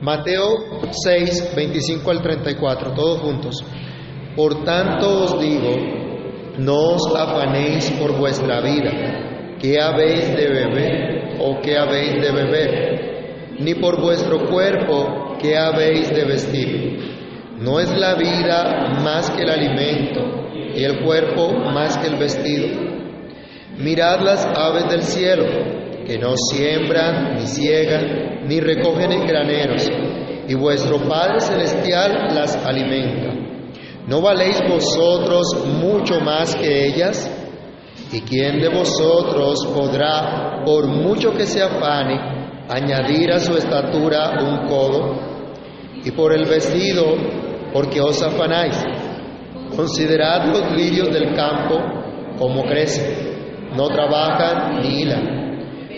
Mateo 6, 25 al 34, todos juntos. Por tanto os digo, no os afanéis por vuestra vida, qué habéis de beber o qué habéis de beber, ni por vuestro cuerpo, qué habéis de vestir. No es la vida más que el alimento y el cuerpo más que el vestido. Mirad las aves del cielo, que no siembran, ni ciegan, ni recogen en graneros, y vuestro Padre Celestial las alimenta. ¿No valéis vosotros mucho más que ellas? ¿Y quién de vosotros podrá, por mucho que se afane, añadir a su estatura un codo? Y por el vestido, porque os afanáis. Considerad los lirios del campo como crecen, no trabajan ni hilan.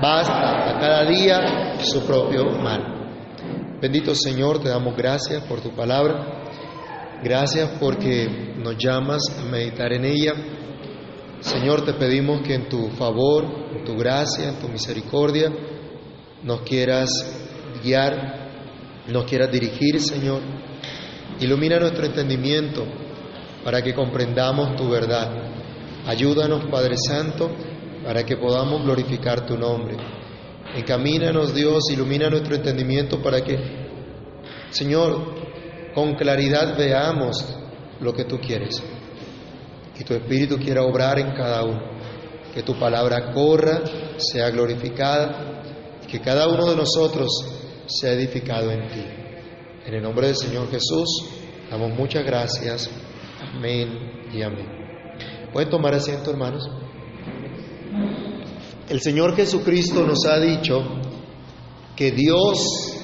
Basta a cada día su propio mal. Bendito Señor, te damos gracias por tu palabra. Gracias porque nos llamas a meditar en ella. Señor, te pedimos que en tu favor, en tu gracia, en tu misericordia, nos quieras guiar, nos quieras dirigir, Señor Ilumina nuestro entendimiento para que comprendamos tu verdad. Ayúdanos, Padre Santo, para que podamos glorificar tu nombre. Encamínanos, Dios, ilumina nuestro entendimiento para que, Señor, con claridad veamos lo que tú quieres. Y tu Espíritu quiera obrar en cada uno. Que tu palabra corra, sea glorificada, y que cada uno de nosotros sea edificado en ti. En el nombre del Señor Jesús, damos muchas gracias. Amén y amén. ¿Pueden tomar asiento, hermanos? El Señor Jesucristo nos ha dicho que Dios,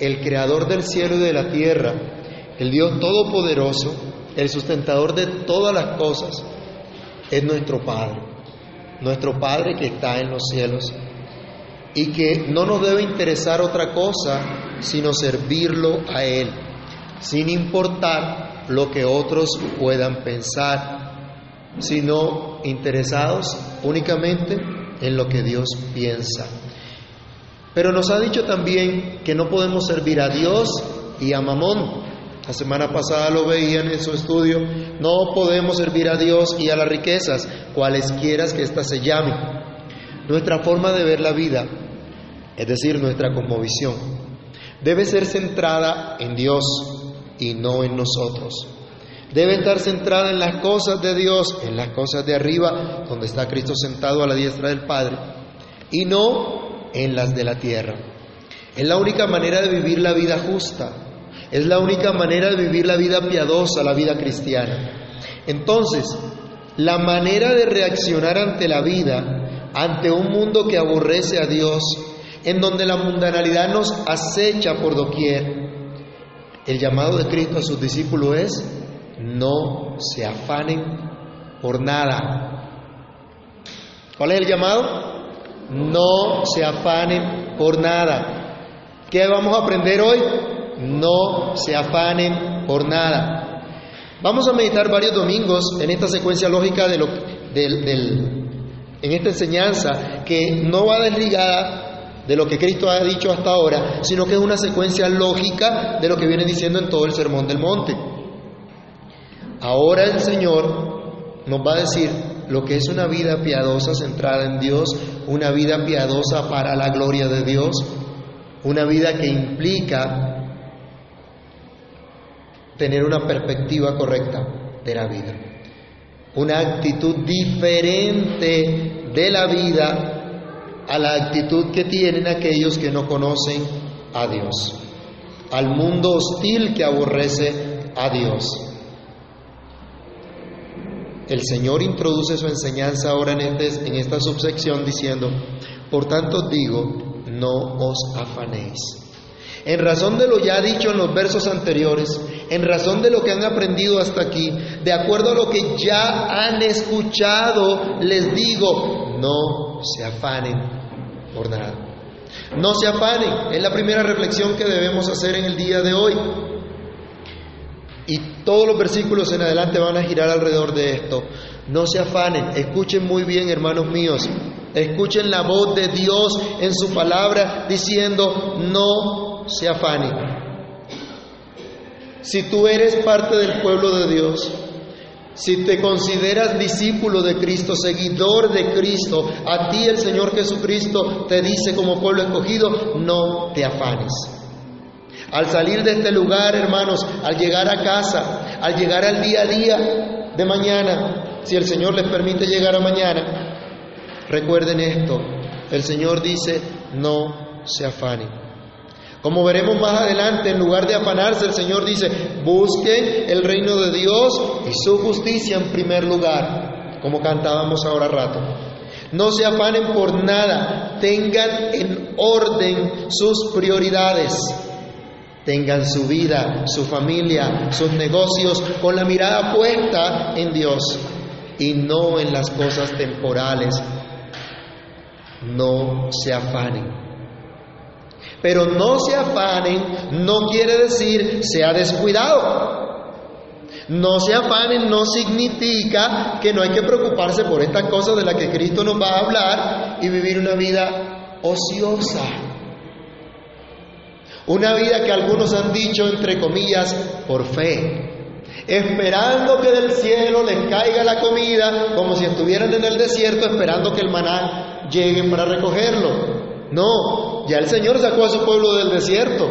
el creador del cielo y de la tierra, el Dios todopoderoso, el sustentador de todas las cosas, es nuestro Padre, nuestro Padre que está en los cielos y que no nos debe interesar otra cosa sino servirlo a Él, sin importar lo que otros puedan pensar, sino interesados únicamente en lo que Dios piensa. Pero nos ha dicho también que no podemos servir a Dios y a Mamón. La semana pasada lo veían en su estudio. No podemos servir a Dios y a las riquezas, cualesquiera que éstas se llamen. Nuestra forma de ver la vida, es decir, nuestra cosmovisión, debe ser centrada en Dios y no en nosotros. Debe estar centrada en las cosas de Dios, en las cosas de arriba, donde está Cristo sentado a la diestra del Padre, y no en las de la tierra. Es la única manera de vivir la vida justa, es la única manera de vivir la vida piadosa, la vida cristiana. Entonces, la manera de reaccionar ante la vida, ante un mundo que aborrece a Dios, en donde la mundanalidad nos acecha por doquier. El llamado de Cristo a sus discípulos es, no se afanen por nada. ¿Cuál es el llamado? No se afanen por nada. ¿Qué vamos a aprender hoy? No se afanen por nada. Vamos a meditar varios domingos en esta secuencia lógica de lo, del, en esta enseñanza que no va desligada de lo que Cristo ha dicho hasta ahora, sino que es una secuencia lógica de lo que viene diciendo en todo el Sermón del Monte. Ahora el Señor nos va a decir lo que es una vida piadosa centrada en Dios, una vida piadosa para la gloria de Dios, una vida que implica tener una perspectiva correcta de la vida. Una actitud diferente de la vida a la actitud que tienen aquellos que no conocen a Dios, al mundo hostil que aborrece a Dios. El Señor introduce su enseñanza ahora en, este, en esta subsección diciendo, por tanto digo, no os afanéis. En razón de lo ya dicho en los versos anteriores, en razón de lo que han aprendido hasta aquí, de acuerdo a lo que ya han escuchado, les digo, no se afanen por nada. No se afanen, es la primera reflexión que debemos hacer en el día de hoy. Todos los versículos en adelante van a girar alrededor de esto. No se afanen, escuchen muy bien, hermanos míos. Escuchen la voz de Dios en su palabra diciendo, no se afanen. Si tú eres parte del pueblo de Dios, si te consideras discípulo de Cristo, seguidor de Cristo, a ti el Señor Jesucristo te dice como pueblo escogido, no te afanes. Al salir de este lugar, hermanos, al llegar a casa, al llegar al día a día de mañana, si el Señor les permite llegar a mañana, recuerden esto, el Señor dice, no se afanen. Como veremos más adelante, en lugar de afanarse, el Señor dice, busquen el reino de Dios y su justicia en primer lugar, como cantábamos ahora rato. No se afanen por nada, tengan en orden sus prioridades tengan su vida, su familia, sus negocios con la mirada puesta en Dios y no en las cosas temporales. No se afanen. Pero no se afanen no quiere decir sea descuidado. No se afanen no significa que no hay que preocuparse por estas cosas de las que Cristo nos va a hablar y vivir una vida ociosa. Una vida que algunos han dicho, entre comillas, por fe, esperando que del cielo les caiga la comida, como si estuvieran en el desierto esperando que el maná llegue para recogerlo. No, ya el Señor sacó a su pueblo del desierto.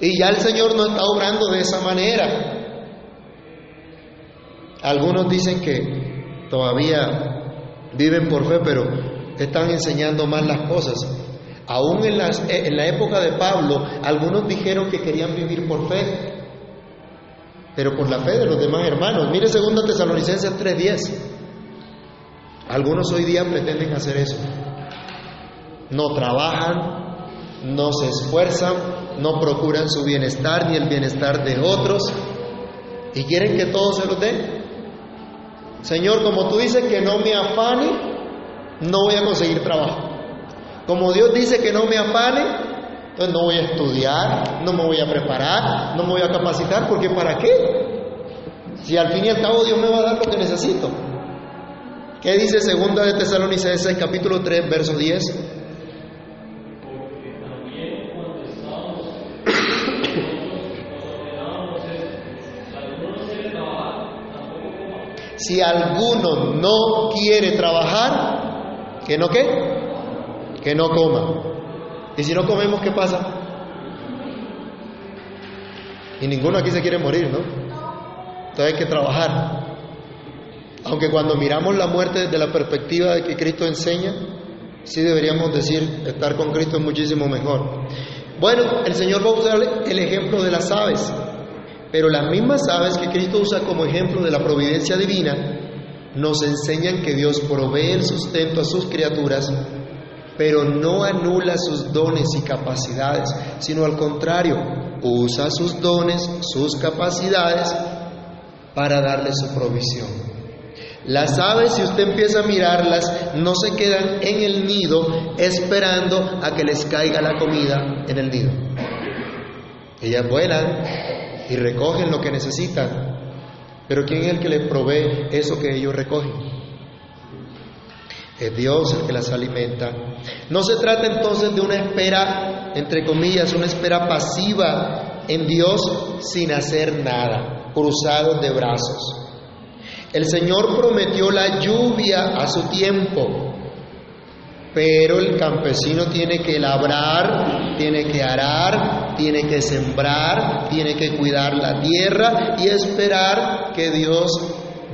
Y ya el Señor no está obrando de esa manera. Algunos dicen que todavía viven por fe, pero están enseñando mal las cosas. Aún en, en la época de Pablo, algunos dijeron que querían vivir por fe, pero por la fe de los demás hermanos. Mire 2 Tesalonicenses 3:10. Algunos hoy día pretenden hacer eso. No trabajan, no se esfuerzan, no procuran su bienestar ni el bienestar de otros y quieren que todo se los dé. Señor, como tú dices que no me afane, no voy a conseguir trabajo. Como Dios dice que no me afane, entonces no voy a estudiar, no me voy a preparar, no me voy a capacitar, porque ¿para qué? Si al fin y al cabo Dios me va a dar lo que necesito. ¿Qué dice segunda de Tesalonicenses capítulo 3, verso 10? si alguno no quiere trabajar, ¿que no qué? Que no coma. Y si no comemos, ¿qué pasa? Y ninguno aquí se quiere morir, ¿no? Entonces hay que trabajar. Aunque cuando miramos la muerte desde la perspectiva de que Cristo enseña, sí deberíamos decir, estar con Cristo es muchísimo mejor. Bueno, el Señor va a usar el ejemplo de las aves, pero las mismas aves que Cristo usa como ejemplo de la providencia divina, nos enseñan que Dios provee el sustento a sus criaturas pero no anula sus dones y capacidades, sino al contrario, usa sus dones, sus capacidades para darle su provisión. Las aves, si usted empieza a mirarlas, no se quedan en el nido esperando a que les caiga la comida en el nido. Ellas vuelan y recogen lo que necesitan, pero ¿quién es el que les provee eso que ellos recogen? Es Dios el que las alimenta. No se trata entonces de una espera, entre comillas, una espera pasiva en Dios sin hacer nada, cruzados de brazos. El Señor prometió la lluvia a su tiempo. Pero el campesino tiene que labrar, tiene que arar, tiene que sembrar, tiene que cuidar la tierra y esperar que Dios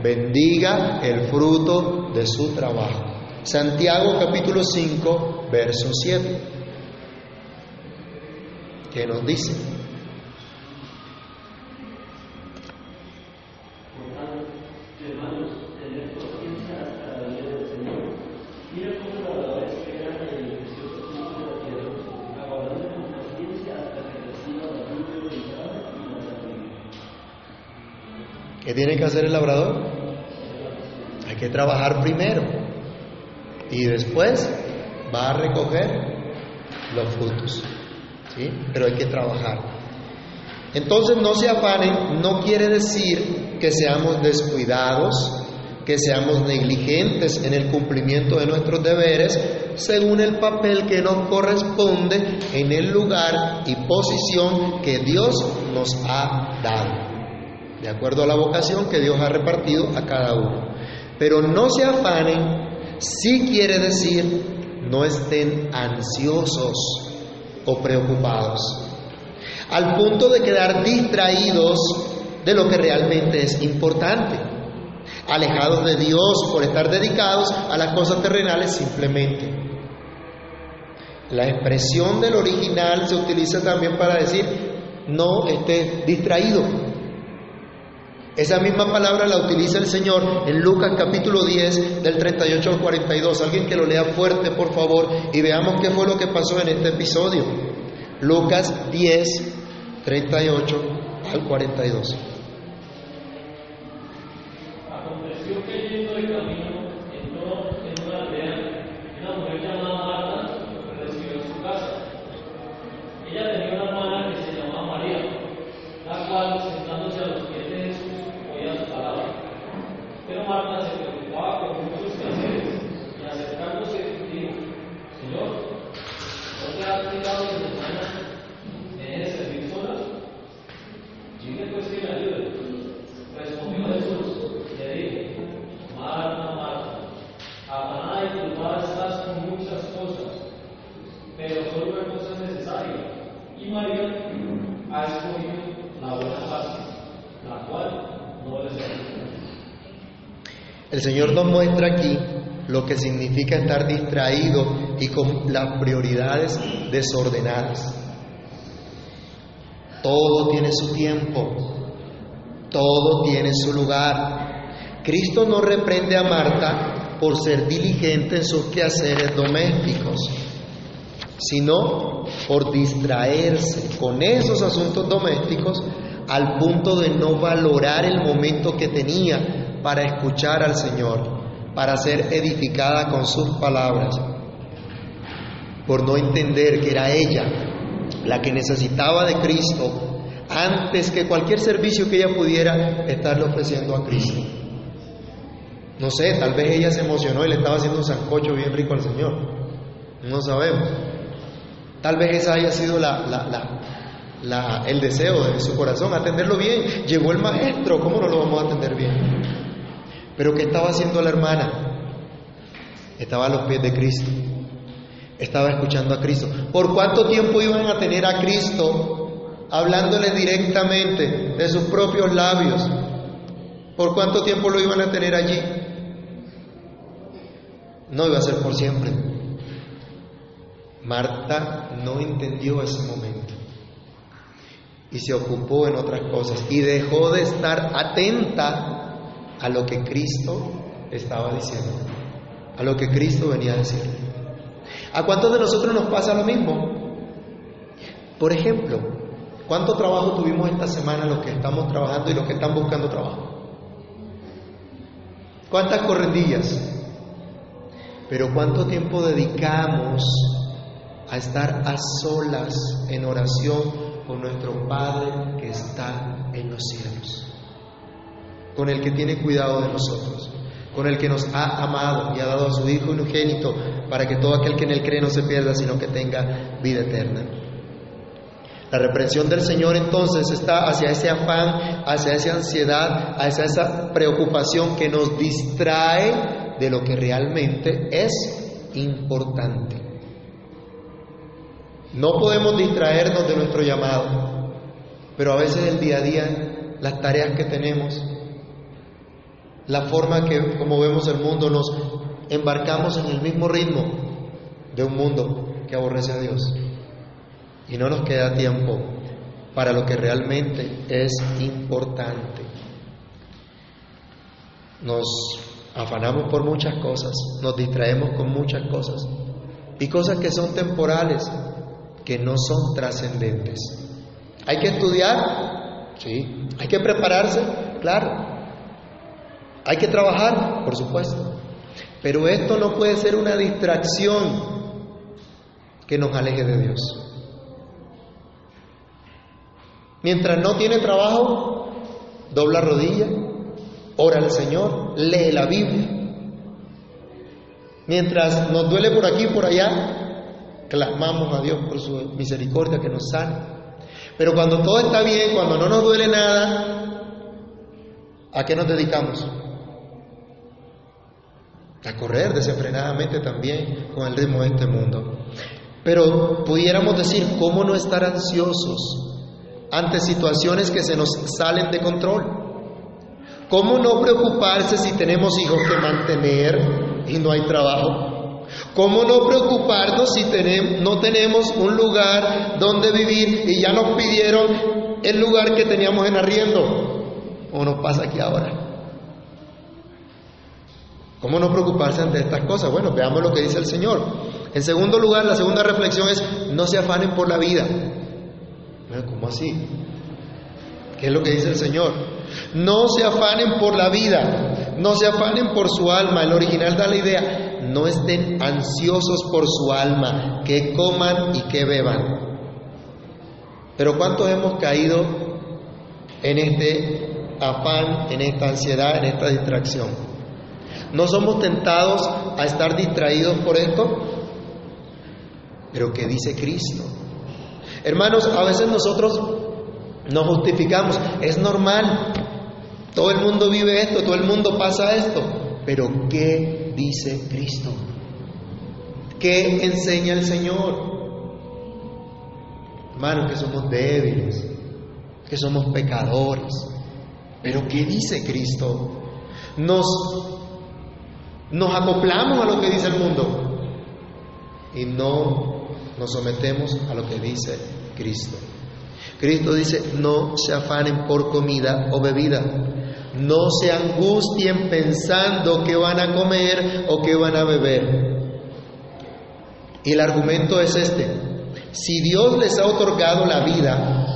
bendiga el fruto de su trabajo. Santiago capítulo 5, verso 7. ¿Qué nos dice? ¿Qué tiene que hacer el labrador? Hay que trabajar primero y después va a recoger los frutos. ¿sí? Pero hay que trabajar. Entonces no se afanen, no quiere decir que seamos descuidados, que seamos negligentes en el cumplimiento de nuestros deberes según el papel que nos corresponde en el lugar y posición que Dios nos ha dado de acuerdo a la vocación que Dios ha repartido a cada uno. Pero no se afanen, si quiere decir, no estén ansiosos o preocupados, al punto de quedar distraídos de lo que realmente es importante, alejados de Dios por estar dedicados a las cosas terrenales simplemente. La expresión del original se utiliza también para decir, no esté distraído, esa misma palabra la utiliza el Señor en Lucas capítulo 10 del 38 al 42. Alguien que lo lea fuerte, por favor, y veamos qué fue lo que pasó en este episodio. Lucas 10, 38 al 42. El Señor nos muestra aquí lo que significa estar distraído y con las prioridades desordenadas. Todo tiene su tiempo, todo tiene su lugar. Cristo no reprende a Marta por ser diligente en sus quehaceres domésticos, sino por distraerse con esos asuntos domésticos al punto de no valorar el momento que tenía para escuchar al Señor, para ser edificada con sus palabras, por no entender que era ella la que necesitaba de Cristo antes que cualquier servicio que ella pudiera estarle ofreciendo a Cristo. No sé, tal vez ella se emocionó y le estaba haciendo un sancocho bien rico al Señor. No sabemos. Tal vez esa haya sido el deseo de su corazón, atenderlo bien. Llegó el maestro, ¿cómo no lo vamos a atender bien? Pero ¿qué estaba haciendo la hermana? Estaba a los pies de Cristo. Estaba escuchando a Cristo. ¿Por cuánto tiempo iban a tener a Cristo hablándole directamente de sus propios labios? ¿Por cuánto tiempo lo iban a tener allí? No iba a ser por siempre. Marta no entendió ese momento y se ocupó en otras cosas y dejó de estar atenta a lo que Cristo estaba diciendo, a lo que Cristo venía a decir. ¿A cuántos de nosotros nos pasa lo mismo? Por ejemplo, ¿cuánto trabajo tuvimos esta semana los que estamos trabajando y los que están buscando trabajo? ¿Cuántas correndillas? Pero ¿cuánto tiempo dedicamos a estar a solas en oración con nuestro Padre que está en los cielos? con el que tiene cuidado de nosotros, con el que nos ha amado y ha dado a su Hijo unigénito para que todo aquel que en él cree no se pierda, sino que tenga vida eterna. La reprensión del Señor entonces está hacia ese afán, hacia esa ansiedad, hacia esa preocupación que nos distrae de lo que realmente es importante. No podemos distraernos de nuestro llamado, pero a veces el día a día, las tareas que tenemos, la forma que como vemos el mundo, nos embarcamos en el mismo ritmo de un mundo que aborrece a Dios. Y no nos queda tiempo para lo que realmente es importante. Nos afanamos por muchas cosas, nos distraemos con muchas cosas y cosas que son temporales, que no son trascendentes. Hay que estudiar, sí. Hay que prepararse, claro. Hay que trabajar, por supuesto. Pero esto no puede ser una distracción que nos aleje de Dios. Mientras no tiene trabajo, dobla rodilla, ora al Señor, lee la Biblia. Mientras nos duele por aquí y por allá, clamamos a Dios por su misericordia que nos sane. Pero cuando todo está bien, cuando no nos duele nada, ¿a qué nos dedicamos? A correr desenfrenadamente también con el ritmo de este mundo. Pero pudiéramos decir, ¿cómo no estar ansiosos ante situaciones que se nos salen de control? ¿Cómo no preocuparse si tenemos hijos que mantener y no hay trabajo? ¿Cómo no preocuparnos si tenemos, no tenemos un lugar donde vivir y ya nos pidieron el lugar que teníamos en arriendo? ¿O nos pasa aquí ahora? ¿Cómo no preocuparse ante estas cosas? Bueno, veamos lo que dice el Señor. En segundo lugar, la segunda reflexión es, no se afanen por la vida. ¿cómo así? ¿Qué es lo que dice el Señor? No se afanen por la vida, no se afanen por su alma. El original da la idea, no estén ansiosos por su alma, que coman y que beban. Pero ¿cuántos hemos caído en este afán, en esta ansiedad, en esta distracción? ¿No somos tentados a estar distraídos por esto? Pero ¿qué dice Cristo? Hermanos, a veces nosotros nos justificamos, es normal, todo el mundo vive esto, todo el mundo pasa esto, pero ¿qué dice Cristo? ¿Qué enseña el Señor? Hermanos, que somos débiles, que somos pecadores, pero ¿qué dice Cristo? Nos, nos acoplamos a lo que dice el mundo y no nos sometemos a lo que dice Cristo. Cristo dice, no se afanen por comida o bebida, no se angustien pensando que van a comer o que van a beber. Y el argumento es este, si Dios les ha otorgado la vida,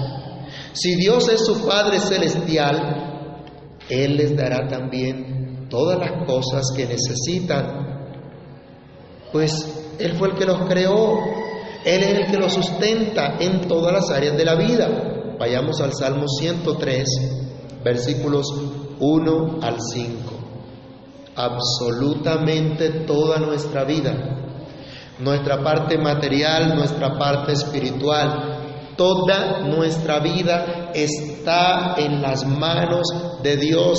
si Dios es su Padre Celestial, Él les dará también todas las cosas que necesitan, pues Él fue el que los creó, él es el que lo sustenta en todas las áreas de la vida. Vayamos al Salmo 103, versículos 1 al 5. Absolutamente toda nuestra vida, nuestra parte material, nuestra parte espiritual, toda nuestra vida está en las manos de Dios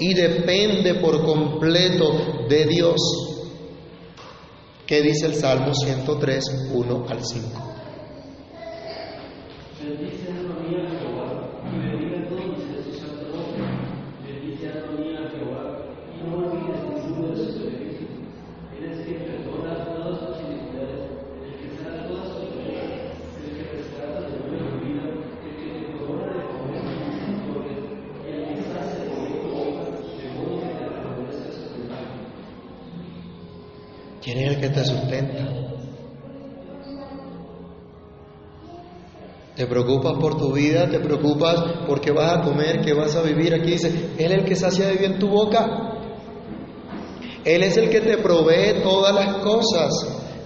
y depende por completo de Dios. ¿Qué dice el Salmo 103, 1 al 5? Que te sustenta? Te preocupas por tu vida, te preocupas por qué vas a comer, qué vas a vivir. Aquí dice, Él es el que sacia de bien tu boca. Él es el que te provee todas las cosas.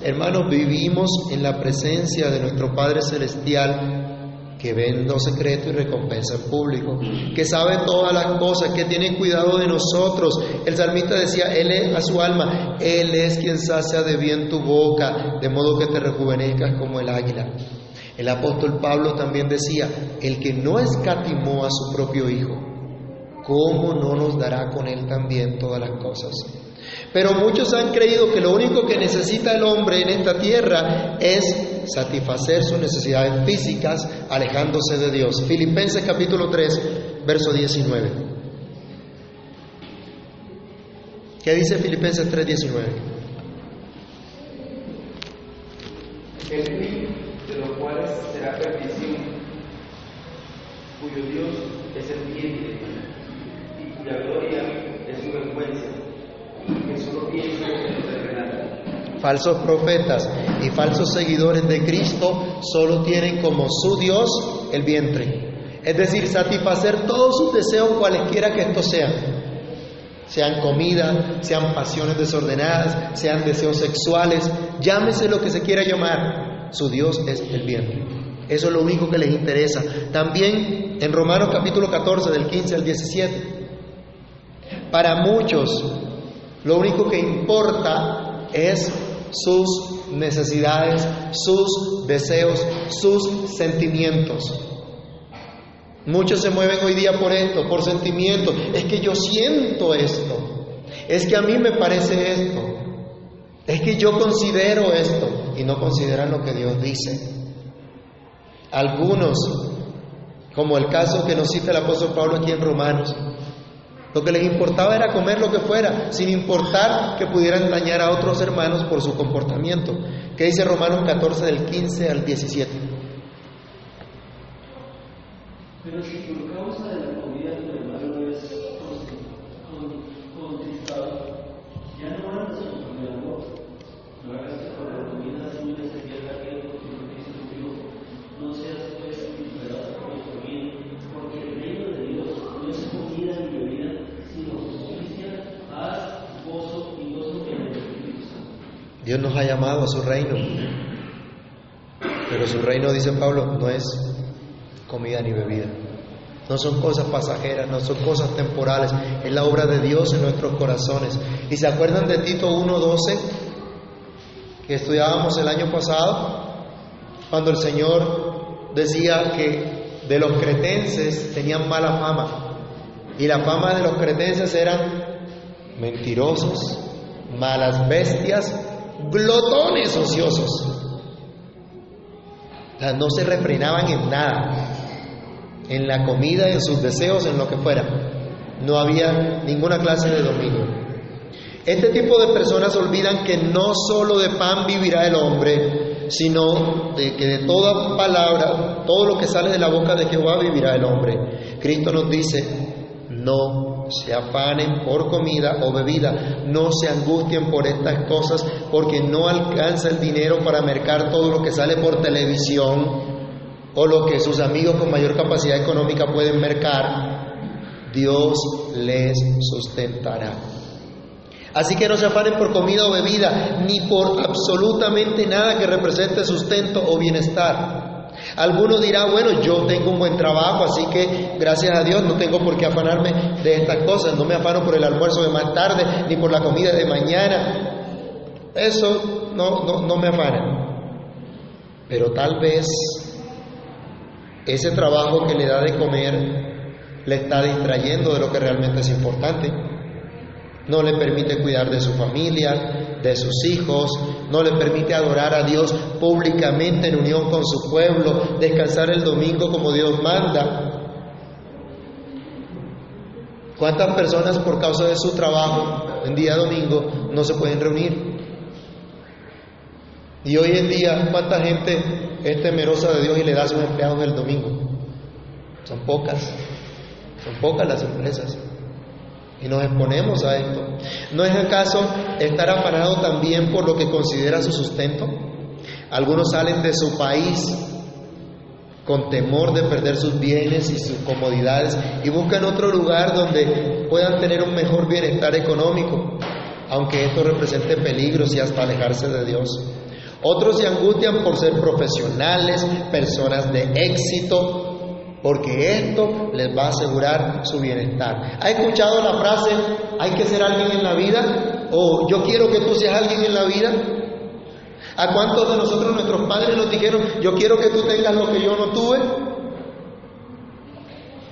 Hermanos, vivimos en la presencia de nuestro Padre Celestial que ve en lo secreto y recompensa en público, que sabe todas las cosas, que tiene cuidado de nosotros. El salmista decía, Él es a su alma, Él es quien sacia de bien tu boca, de modo que te rejuvenezcas como el águila. El apóstol Pablo también decía, el que no escatimó a su propio Hijo, ¿cómo no nos dará con Él también todas las cosas? Pero muchos han creído que lo único que necesita el hombre en esta tierra es satisfacer sus necesidades físicas alejándose de Dios. Filipenses capítulo 3, verso 19. ¿Qué dice Filipenses 3, 19? El fin de los cuales será perdición, cuyo Dios es el vientre y cuya gloria es su vergüenza, que solo piensa en lo terrenal. Falsos profetas y falsos seguidores de Cristo solo tienen como su Dios el vientre. Es decir, satisfacer todos sus deseos cualesquiera que estos sean. Sean comida, sean pasiones desordenadas, sean deseos sexuales, llámese lo que se quiera llamar. Su Dios es el vientre. Eso es lo único que les interesa. También en Romanos capítulo 14, del 15 al 17. Para muchos, lo único que importa es sus necesidades, sus deseos, sus sentimientos. Muchos se mueven hoy día por esto, por sentimiento. Es que yo siento esto. Es que a mí me parece esto. Es que yo considero esto. Y no consideran lo que Dios dice. Algunos, como el caso que nos cita el apóstol Pablo aquí en Romanos, lo que les importaba era comer lo que fuera, sin importar que pudieran dañar a otros hermanos por su comportamiento. ¿Qué dice Romanos 14 del 15 al 17? Pero si Dios nos ha llamado a su reino. Pero su reino, dice Pablo, no es comida ni bebida. No son cosas pasajeras, no son cosas temporales. Es la obra de Dios en nuestros corazones. ¿Y se acuerdan de Tito 1.12 que estudiábamos el año pasado? Cuando el Señor decía que de los cretenses tenían mala fama. Y la fama de los cretenses eran mentirosos, malas bestias, glotones ociosos. O no se refrenaban en nada, en la comida, en sus deseos, en lo que fuera. No había ninguna clase de dominio. Este tipo de personas olvidan que no solo de pan vivirá el hombre, sino que de toda palabra, todo lo que sale de la boca de Jehová vivirá el hombre. Cristo nos dice, no se afanen por comida o bebida, no se angustien por estas cosas, porque no alcanza el dinero para mercar todo lo que sale por televisión o lo que sus amigos con mayor capacidad económica pueden mercar. Dios les sustentará. Así que no se afanen por comida o bebida, ni por absolutamente nada que represente sustento o bienestar. Alguno dirá, bueno, yo tengo un buen trabajo, así que gracias a Dios no tengo por qué afanarme de estas cosas, no me afano por el almuerzo de más tarde, ni por la comida de mañana. Eso no, no, no me afana. Pero tal vez ese trabajo que le da de comer le está distrayendo de lo que realmente es importante. No le permite cuidar de su familia, de sus hijos, no le permite adorar a Dios públicamente en unión con su pueblo, descansar el domingo como Dios manda. ¿Cuántas personas por causa de su trabajo en día domingo no se pueden reunir? Y hoy en día, ¿cuánta gente es temerosa de Dios y le da a sus empleados el domingo? Son pocas, son pocas las empresas. Y nos exponemos a esto. ¿No es acaso estar afanado también por lo que considera su sustento? Algunos salen de su país con temor de perder sus bienes y sus comodidades y buscan otro lugar donde puedan tener un mejor bienestar económico, aunque esto represente peligros y hasta alejarse de Dios. Otros se angustian por ser profesionales, personas de éxito, porque esto les va a asegurar su bienestar. ¿Ha escuchado la frase, hay que ser alguien en la vida? O yo quiero que tú seas alguien en la vida. ¿A cuántos de nosotros nuestros padres nos dijeron, yo quiero que tú tengas lo que yo no tuve?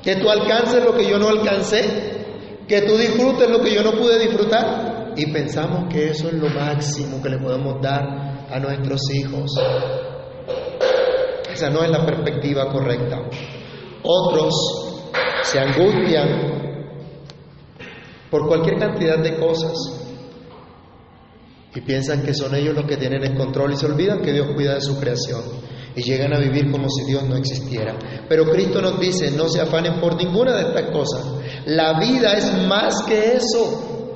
Que tú alcances lo que yo no alcancé, que tú disfrutes lo que yo no pude disfrutar. y pensamos que eso es lo máximo que le podemos dar a nuestros hijos. Esa no es la perspectiva correcta. Otros se angustian por cualquier cantidad de cosas y piensan que son ellos los que tienen el control y se olvidan que Dios cuida de su creación y llegan a vivir como si Dios no existiera. Pero Cristo nos dice, no se afanen por ninguna de estas cosas. La vida es más que eso.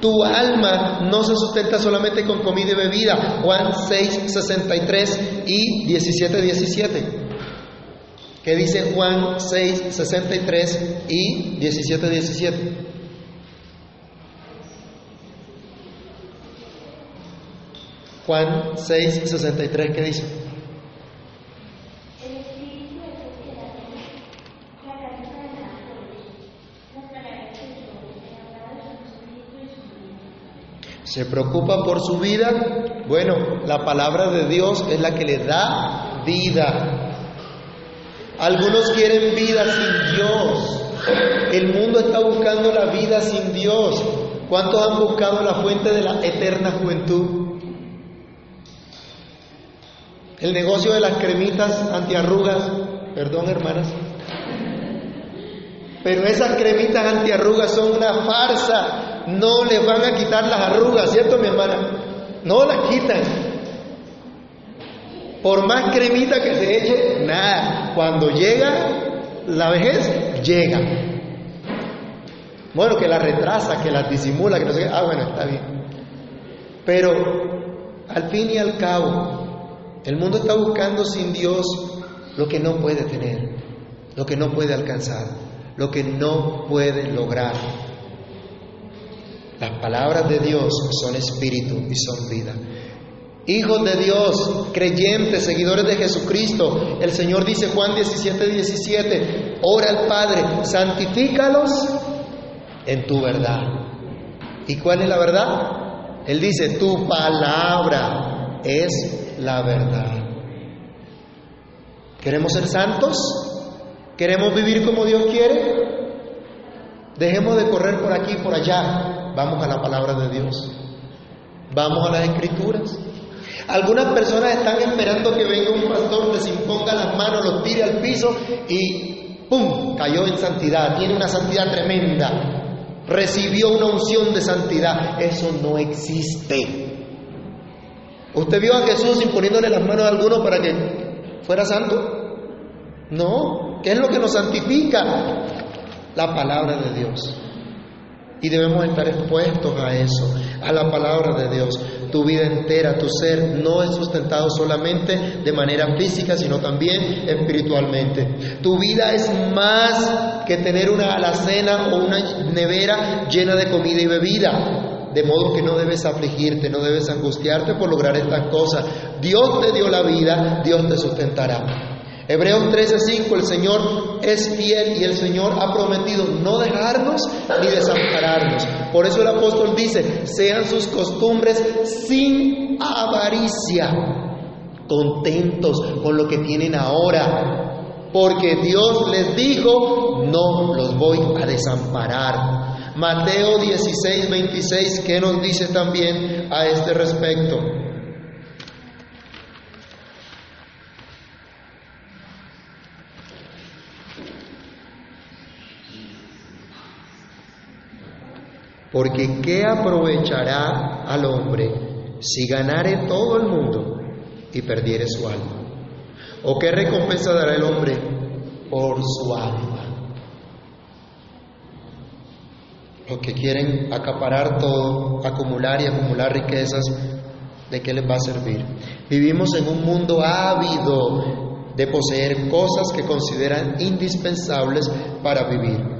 Tu alma no se sustenta solamente con comida y bebida. Juan 6, 63 y 17, 17. ¿Qué dice Juan 6, 63 y 17, 17? Juan 6, 63, ¿qué dice? ¿Se preocupa por su vida? Bueno, la palabra de Dios es la que le da vida. Algunos quieren vida sin Dios. El mundo está buscando la vida sin Dios. ¿Cuántos han buscado la fuente de la eterna juventud? El negocio de las cremitas antiarrugas, perdón hermanas, pero esas cremitas antiarrugas son una farsa, no les van a quitar las arrugas, ¿cierto mi hermana? No las quitan. Por más cremita que se eche, nada. Cuando llega la vejez, llega. Bueno, que la retrasa, que la disimula, que no sé qué. Ah, bueno, está bien. Pero al fin y al cabo, el mundo está buscando sin Dios lo que no puede tener, lo que no puede alcanzar, lo que no puede lograr. Las palabras de Dios son espíritu y son vida. Hijos de Dios, creyentes, seguidores de Jesucristo, el Señor dice Juan 17, 17, ora al Padre, santifícalos en tu verdad. ¿Y cuál es la verdad? Él dice, tu palabra es la verdad. ¿Queremos ser santos? ¿Queremos vivir como Dios quiere? Dejemos de correr por aquí y por allá. Vamos a la palabra de Dios. Vamos a las escrituras. Algunas personas están esperando que venga un pastor, les imponga las manos, los tire al piso y ¡pum! cayó en santidad. Tiene una santidad tremenda. Recibió una unción de santidad. Eso no existe. ¿Usted vio a Jesús imponiéndole las manos a alguno para que fuera santo? No. ¿Qué es lo que nos santifica? La palabra de Dios. Y debemos estar expuestos a eso, a la palabra de Dios. Tu vida entera, tu ser, no es sustentado solamente de manera física, sino también espiritualmente. Tu vida es más que tener una alacena o una nevera llena de comida y bebida. De modo que no debes afligirte, no debes angustiarte por lograr estas cosas. Dios te dio la vida, Dios te sustentará. Hebreos 13:5, el Señor es fiel y el Señor ha prometido no dejarnos ni desampararnos. Por eso el apóstol dice, sean sus costumbres sin avaricia, contentos con lo que tienen ahora, porque Dios les dijo, no los voy a desamparar. Mateo 16, 26, ¿qué nos dice también a este respecto? Porque ¿qué aprovechará al hombre si ganare todo el mundo y perdiere su alma? ¿O qué recompensa dará el hombre por su alma? Los que quieren acaparar todo, acumular y acumular riquezas, ¿de qué les va a servir? Vivimos en un mundo ávido de poseer cosas que consideran indispensables para vivir.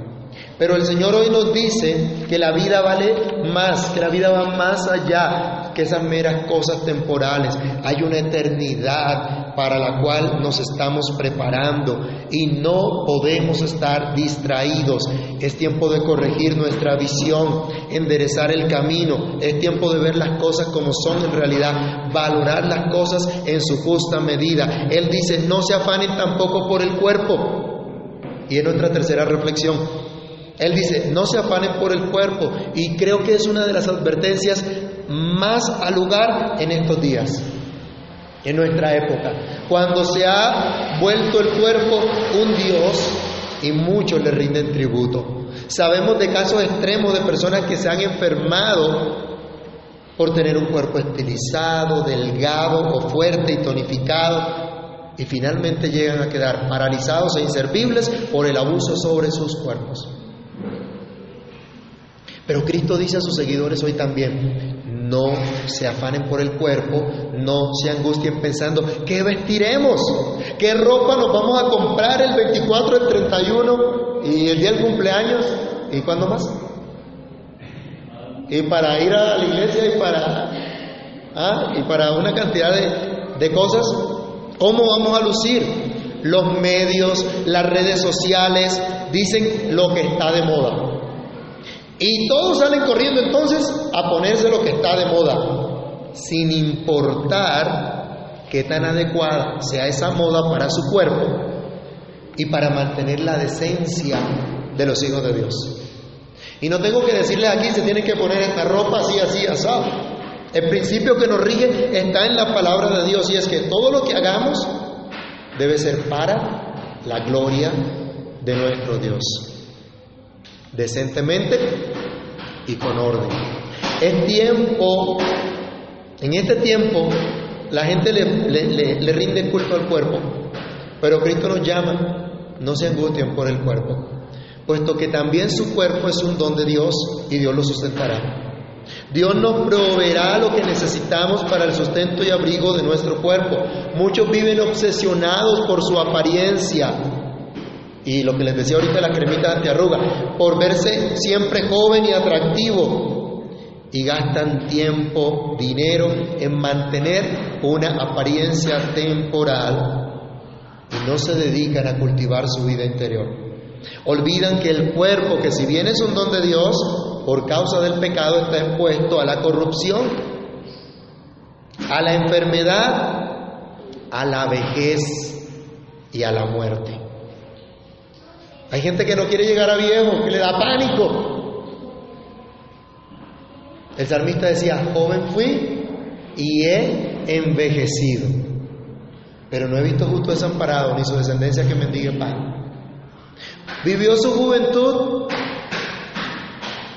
Pero el Señor hoy nos dice que la vida vale más, que la vida va más allá que esas meras cosas temporales. Hay una eternidad para la cual nos estamos preparando y no podemos estar distraídos. Es tiempo de corregir nuestra visión, enderezar el camino. Es tiempo de ver las cosas como son en realidad, valorar las cosas en su justa medida. Él dice, no se afanen tampoco por el cuerpo. Y en nuestra tercera reflexión, Él dice, no se afanen por el cuerpo. Y creo que es una de las advertencias más al lugar en estos días, en nuestra época. Cuando se ha vuelto el cuerpo un Dios y muchos le rinden tributo. Sabemos de casos extremos de personas que se han enfermado por tener un cuerpo estilizado, delgado o fuerte y tonificado y finalmente llegan a quedar paralizados e inservibles por el abuso sobre sus cuerpos. Pero Cristo dice a sus seguidores hoy también, no se afanen por el cuerpo, no se angustien pensando, ¿qué vestiremos? ¿Qué ropa nos vamos a comprar el 24, el 31 y el día del cumpleaños? ¿Y cuándo más? Y para ir a la iglesia y para, ¿ah? y para una cantidad de, de cosas, ¿cómo vamos a lucir? Los medios, las redes sociales dicen lo que está de moda. Y todos salen corriendo entonces a ponerse lo que está de moda, sin importar qué tan adecuada sea esa moda para su cuerpo y para mantener la decencia de los hijos de Dios. Y no tengo que decirles aquí, se tienen que poner esta ropa así, así, asado. El principio que nos rige está en la palabra de Dios y es que todo lo que hagamos debe ser para la gloria de nuestro Dios decentemente y con orden. Es tiempo, en este tiempo, la gente le, le, rinde culto al cuerpo, pero Cristo nos llama, no se angustien por el cuerpo, puesto que también su cuerpo es un don de Dios y Dios lo sustentará. Dios nos proveerá lo que necesitamos para el sustento y abrigo de nuestro cuerpo. Muchos viven obsesionados por su apariencia, y lo que les decía ahorita la cremita antiarruga, por verse siempre joven y atractivo. Y gastan tiempo, dinero en mantener una apariencia temporal y no se dedican a cultivar su vida interior. Olvidan que el cuerpo, que si bien es un don de Dios, por causa del pecado está expuesto a la corrupción, a la enfermedad, a la vejez y a la muerte. Hay gente que no quiere llegar a viejo, que le da pánico. El salmista decía, joven fui y he envejecido, pero no he visto justo desamparado ni su descendencia que mendigue pan. Vivió su juventud,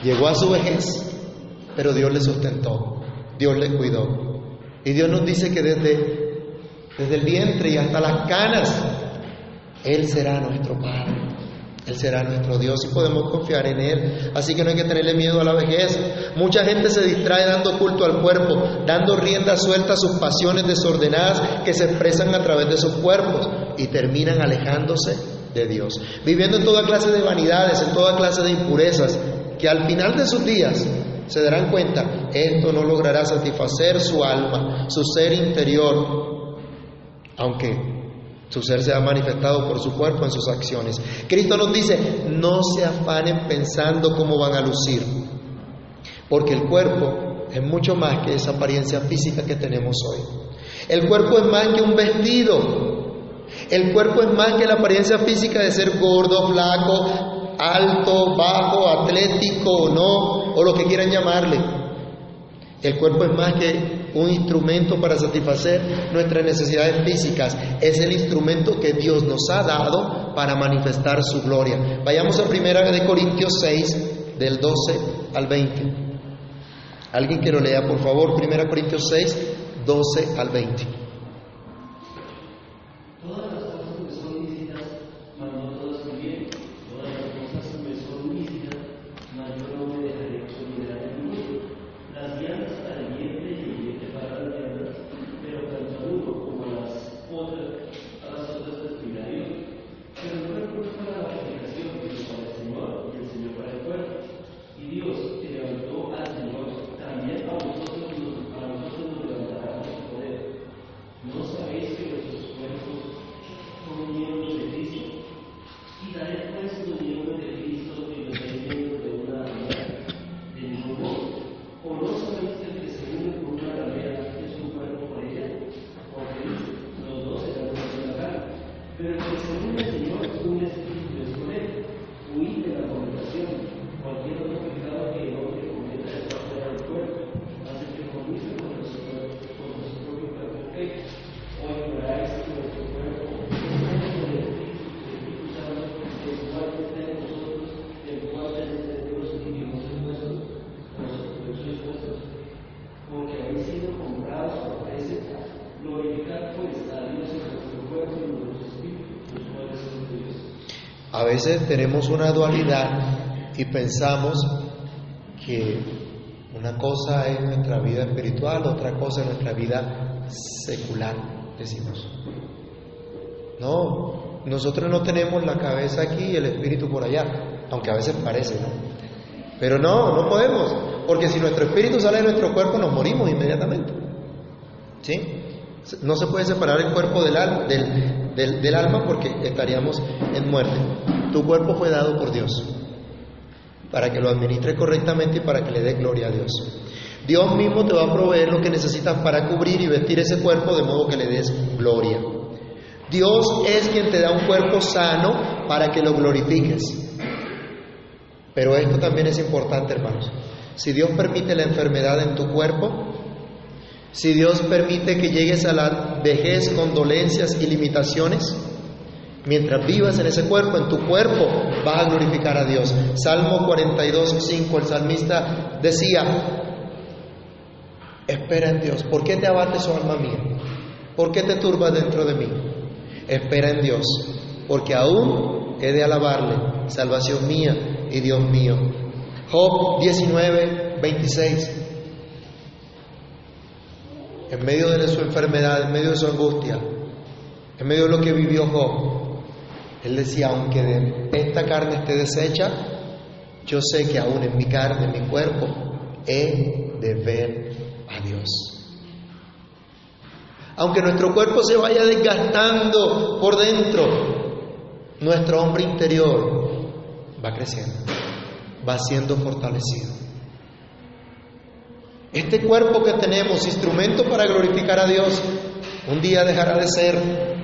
llegó a su vejez, pero Dios le sustentó, Dios le cuidó. Y Dios nos dice que desde, desde el vientre y hasta las canas, Él será nuestro Padre. Él será nuestro Dios y podemos confiar en Él. Así que no hay que tenerle miedo a la vejez. Mucha gente se distrae dando culto al cuerpo, dando rienda suelta a sus pasiones desordenadas que se expresan a través de sus cuerpos y terminan alejándose de Dios. Viviendo en toda clase de vanidades, en toda clase de impurezas, que al final de sus días se darán cuenta, esto no logrará satisfacer su alma, su ser interior, aunque su ser se ha manifestado por su cuerpo en sus acciones. Cristo nos dice, no se afanen pensando cómo van a lucir, porque el cuerpo es mucho más que esa apariencia física que tenemos hoy. El cuerpo es más que un vestido. El cuerpo es más que la apariencia física de ser gordo, flaco, alto, bajo, atlético o no, o lo que quieran llamarle. El cuerpo es más que un instrumento para satisfacer nuestras necesidades físicas. Es el instrumento que Dios nos ha dado para manifestar su gloria. Vayamos a 1 de Corintios 6, del 12 al 20. Alguien que lo lea, por favor, 1 Corintios 6, 12 al 20. Veces tenemos una dualidad y pensamos que una cosa es nuestra vida espiritual, otra cosa es nuestra vida secular, decimos. No, nosotros no tenemos la cabeza aquí y el espíritu por allá, aunque a veces parece, ¿no? Pero no, no podemos, porque si nuestro espíritu sale de nuestro cuerpo nos morimos inmediatamente. ¿Sí? No se puede separar el cuerpo del alma porque estaríamos en muerte. Tu cuerpo fue dado por Dios para que lo administre correctamente y para que le dé gloria a Dios. Dios mismo te va a proveer lo que necesitas para cubrir y vestir ese cuerpo de modo que le des gloria. Dios es quien te da un cuerpo sano para que lo glorifiques. Pero esto también es importante, hermanos. Si Dios permite la enfermedad en tu cuerpo, si Dios permite que llegues a la vejez con dolencias y limitaciones, mientras vivas en ese cuerpo, en tu cuerpo, vas a glorificar a Dios. Salmo 42, 5, el salmista decía, espera en Dios. ¿Por qué te abates, oh alma mía? ¿Por qué te turbas dentro de mí? Espera en Dios, porque aún he de alabarle, salvación mía y Dios mío. Job 19, 26. En medio de su enfermedad, en medio de su angustia, en medio de lo que vivió Job, él decía, aunque de esta carne esté deshecha, yo sé que aún en mi carne, en mi cuerpo, he de ver a Dios. Aunque nuestro cuerpo se vaya desgastando por dentro, nuestro hombre interior va creciendo, va siendo fortalecido. Este cuerpo que tenemos, instrumento para glorificar a Dios, un día dejará de ser.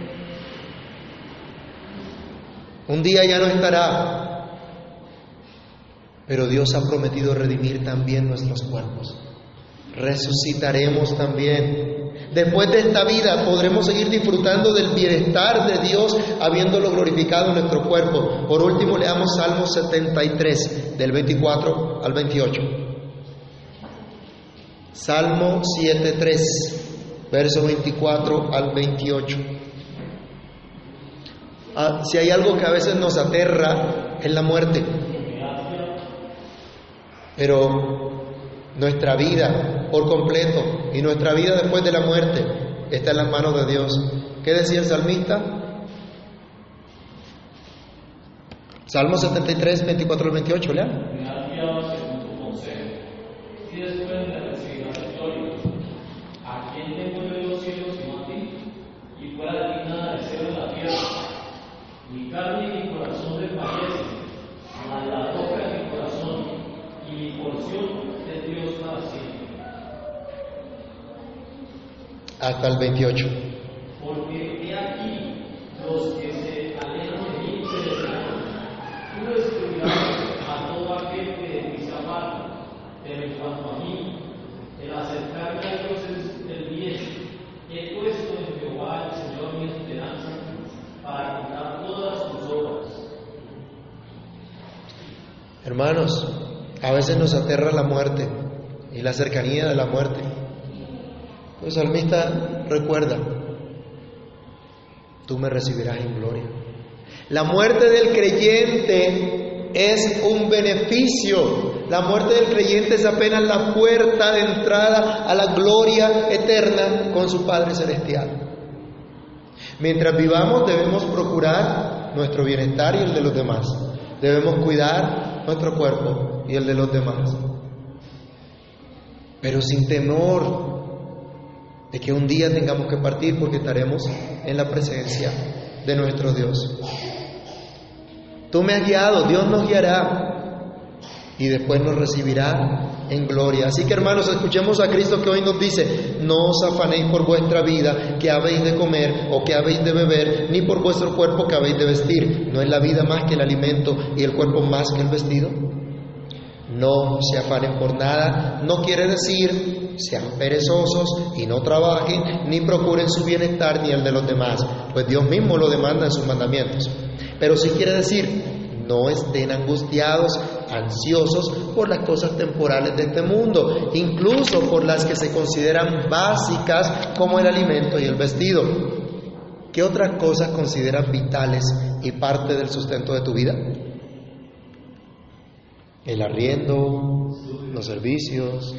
Un día ya no estará. Pero Dios ha prometido redimir también nuestros cuerpos. Resucitaremos también. Después de esta vida podremos seguir disfrutando del bienestar de Dios habiéndolo glorificado en nuestro cuerpo. Por último, leamos Salmo 73, del 24 al 28. Salmo 7.3, verso 24 al 28. Ah, si hay algo que a veces nos aterra es la muerte, pero nuestra vida por completo y nuestra vida después de la muerte está en las manos de Dios. ¿Qué decía el salmista? Salmo 73, 24 al 28, lean. Hasta el 28. Porque aquí los que se alejan de mí. Tú destruirás a todo aquel que aparta, pero en cuanto a mí, el acercarme a Dios es el bien. He puesto en Jehová el Señor mi esperanza para quitar todas sus obras. Hermanos, a veces nos aterra la muerte y la cercanía de la muerte. El salmista recuerda, tú me recibirás en gloria. La muerte del creyente es un beneficio. La muerte del creyente es apenas la puerta de entrada a la gloria eterna con su Padre Celestial. Mientras vivamos debemos procurar nuestro bienestar y el de los demás. Debemos cuidar nuestro cuerpo y el de los demás. Pero sin temor de que un día tengamos que partir porque estaremos en la presencia de nuestro Dios. Tú me has guiado, Dios nos guiará y después nos recibirá en gloria. Así que hermanos, escuchemos a Cristo que hoy nos dice, no os afanéis por vuestra vida, que habéis de comer o que habéis de beber, ni por vuestro cuerpo que habéis de vestir. ¿No es la vida más que el alimento y el cuerpo más que el vestido? No se afanen por nada, no quiere decir sean perezosos y no trabajen, ni procuren su bienestar ni el de los demás, pues Dios mismo lo demanda en sus mandamientos. Pero sí quiere decir, no estén angustiados, ansiosos por las cosas temporales de este mundo, incluso por las que se consideran básicas como el alimento y el vestido. ¿Qué otras cosas consideran vitales y parte del sustento de tu vida? El arriendo, los servicios,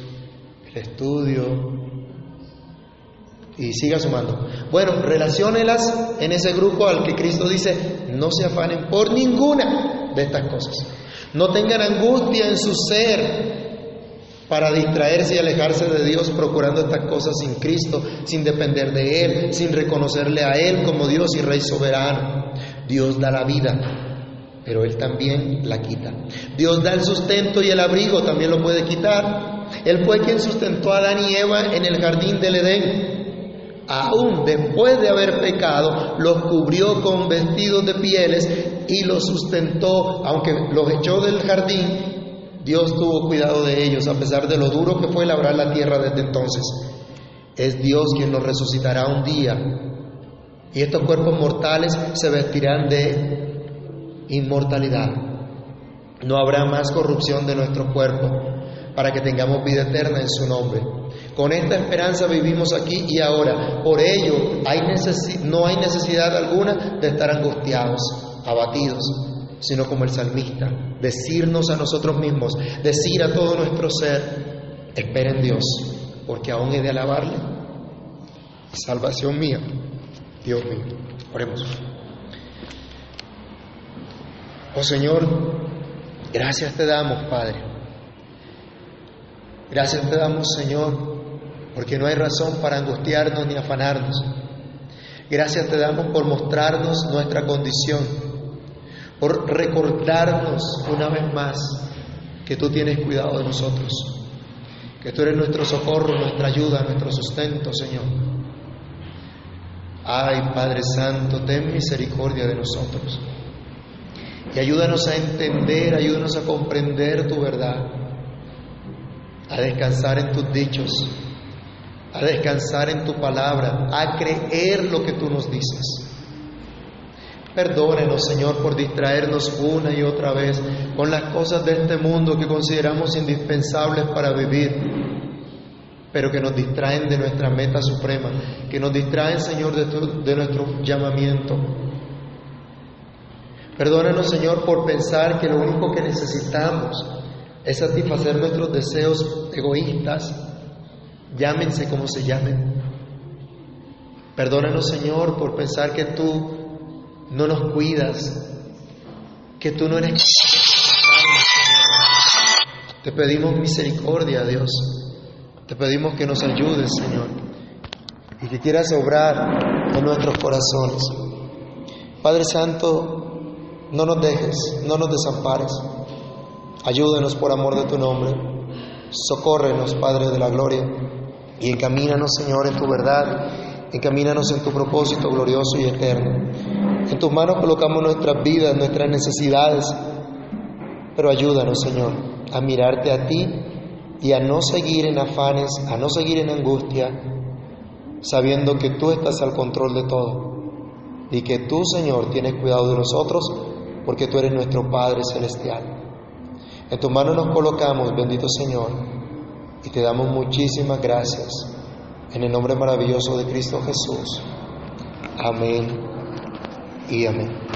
estudio, y siga sumando. Bueno, relaciónelas en ese grupo al que Cristo dice, no se afanen por ninguna de estas cosas. No tengan angustia en su ser para distraerse y alejarse de Dios procurando estas cosas sin Cristo, sin depender de Él, sin reconocerle a Él como Dios y Rey soberano. Dios da la vida, pero Él también la quita. Dios da el sustento y el abrigo, también lo puede quitar. Él fue quien sustentó a Adán y Eva en el jardín del Edén aún después de haber pecado, los cubrió con vestidos de pieles y los sustentó, aunque los echó del jardín, Dios tuvo cuidado de ellos, a pesar de lo duro que fue labrar la tierra desde entonces. Es Dios quien los resucitará un día. Y estos cuerpos mortales se vestirán de inmortalidad. No habrá más corrupción de nuestro cuerpo para que tengamos vida eterna en su nombre. Con esta esperanza vivimos aquí y ahora. Por ello no hay necesidad alguna de estar angustiados, abatidos, sino como el salmista, decirnos a nosotros mismos, decir a todo nuestro ser, espera en Dios, porque aún he de alabarle. Salvación mía, Dios mío. Oremos. Oh Señor, gracias te damos, Padre. Gracias te damos, Señor, porque no hay razón para angustiarnos ni afanarnos. Gracias te damos por mostrarnos nuestra condición, por recordarnos una vez más que tú tienes cuidado de nosotros, que tú eres nuestro socorro, nuestra ayuda, nuestro sustento, Señor. Ay, Padre Santo, ten misericordia de nosotros y ayúdanos a entender, ayúdanos a comprender tu verdad, a descansar en tus dichos a descansar en tu palabra, a creer lo que tú nos dices. Perdónenos, Señor, por distraernos una y otra vez con las cosas de este mundo que consideramos indispensables para vivir, pero que nos distraen de nuestra meta suprema, que nos distraen, Señor, de, de nuestro llamamiento. Perdónenos, Señor, por pensar que lo único que necesitamos es satisfacer nuestros deseos egoístas, llámense como se llamen. Perdónanos, Señor, por pensar que tú no nos cuidas, que tú no eres... Te pedimos misericordia, Dios. Te pedimos que nos ayudes, Señor, y que quieras obrar en nuestros corazones. Padre Santo, no nos dejes, no nos desampares. Ayúdenos por amor de tu nombre. Socórrenos, Padre de la Gloria y encamínanos, Señor, en tu verdad, encamínanos en tu propósito glorioso y eterno. En tus manos colocamos nuestras vidas, nuestras necesidades, pero ayúdanos, Señor, a mirarte a ti y a no seguir en afanes, a no seguir en angustia, sabiendo que tú estás al control de todo y que tú, Señor, tienes cuidado de nosotros porque tú eres nuestro Padre Celestial. En tus manos nos colocamos, bendito Señor, y te damos muchísimas gracias en el nombre maravilloso de Cristo Jesús. Amén y amén.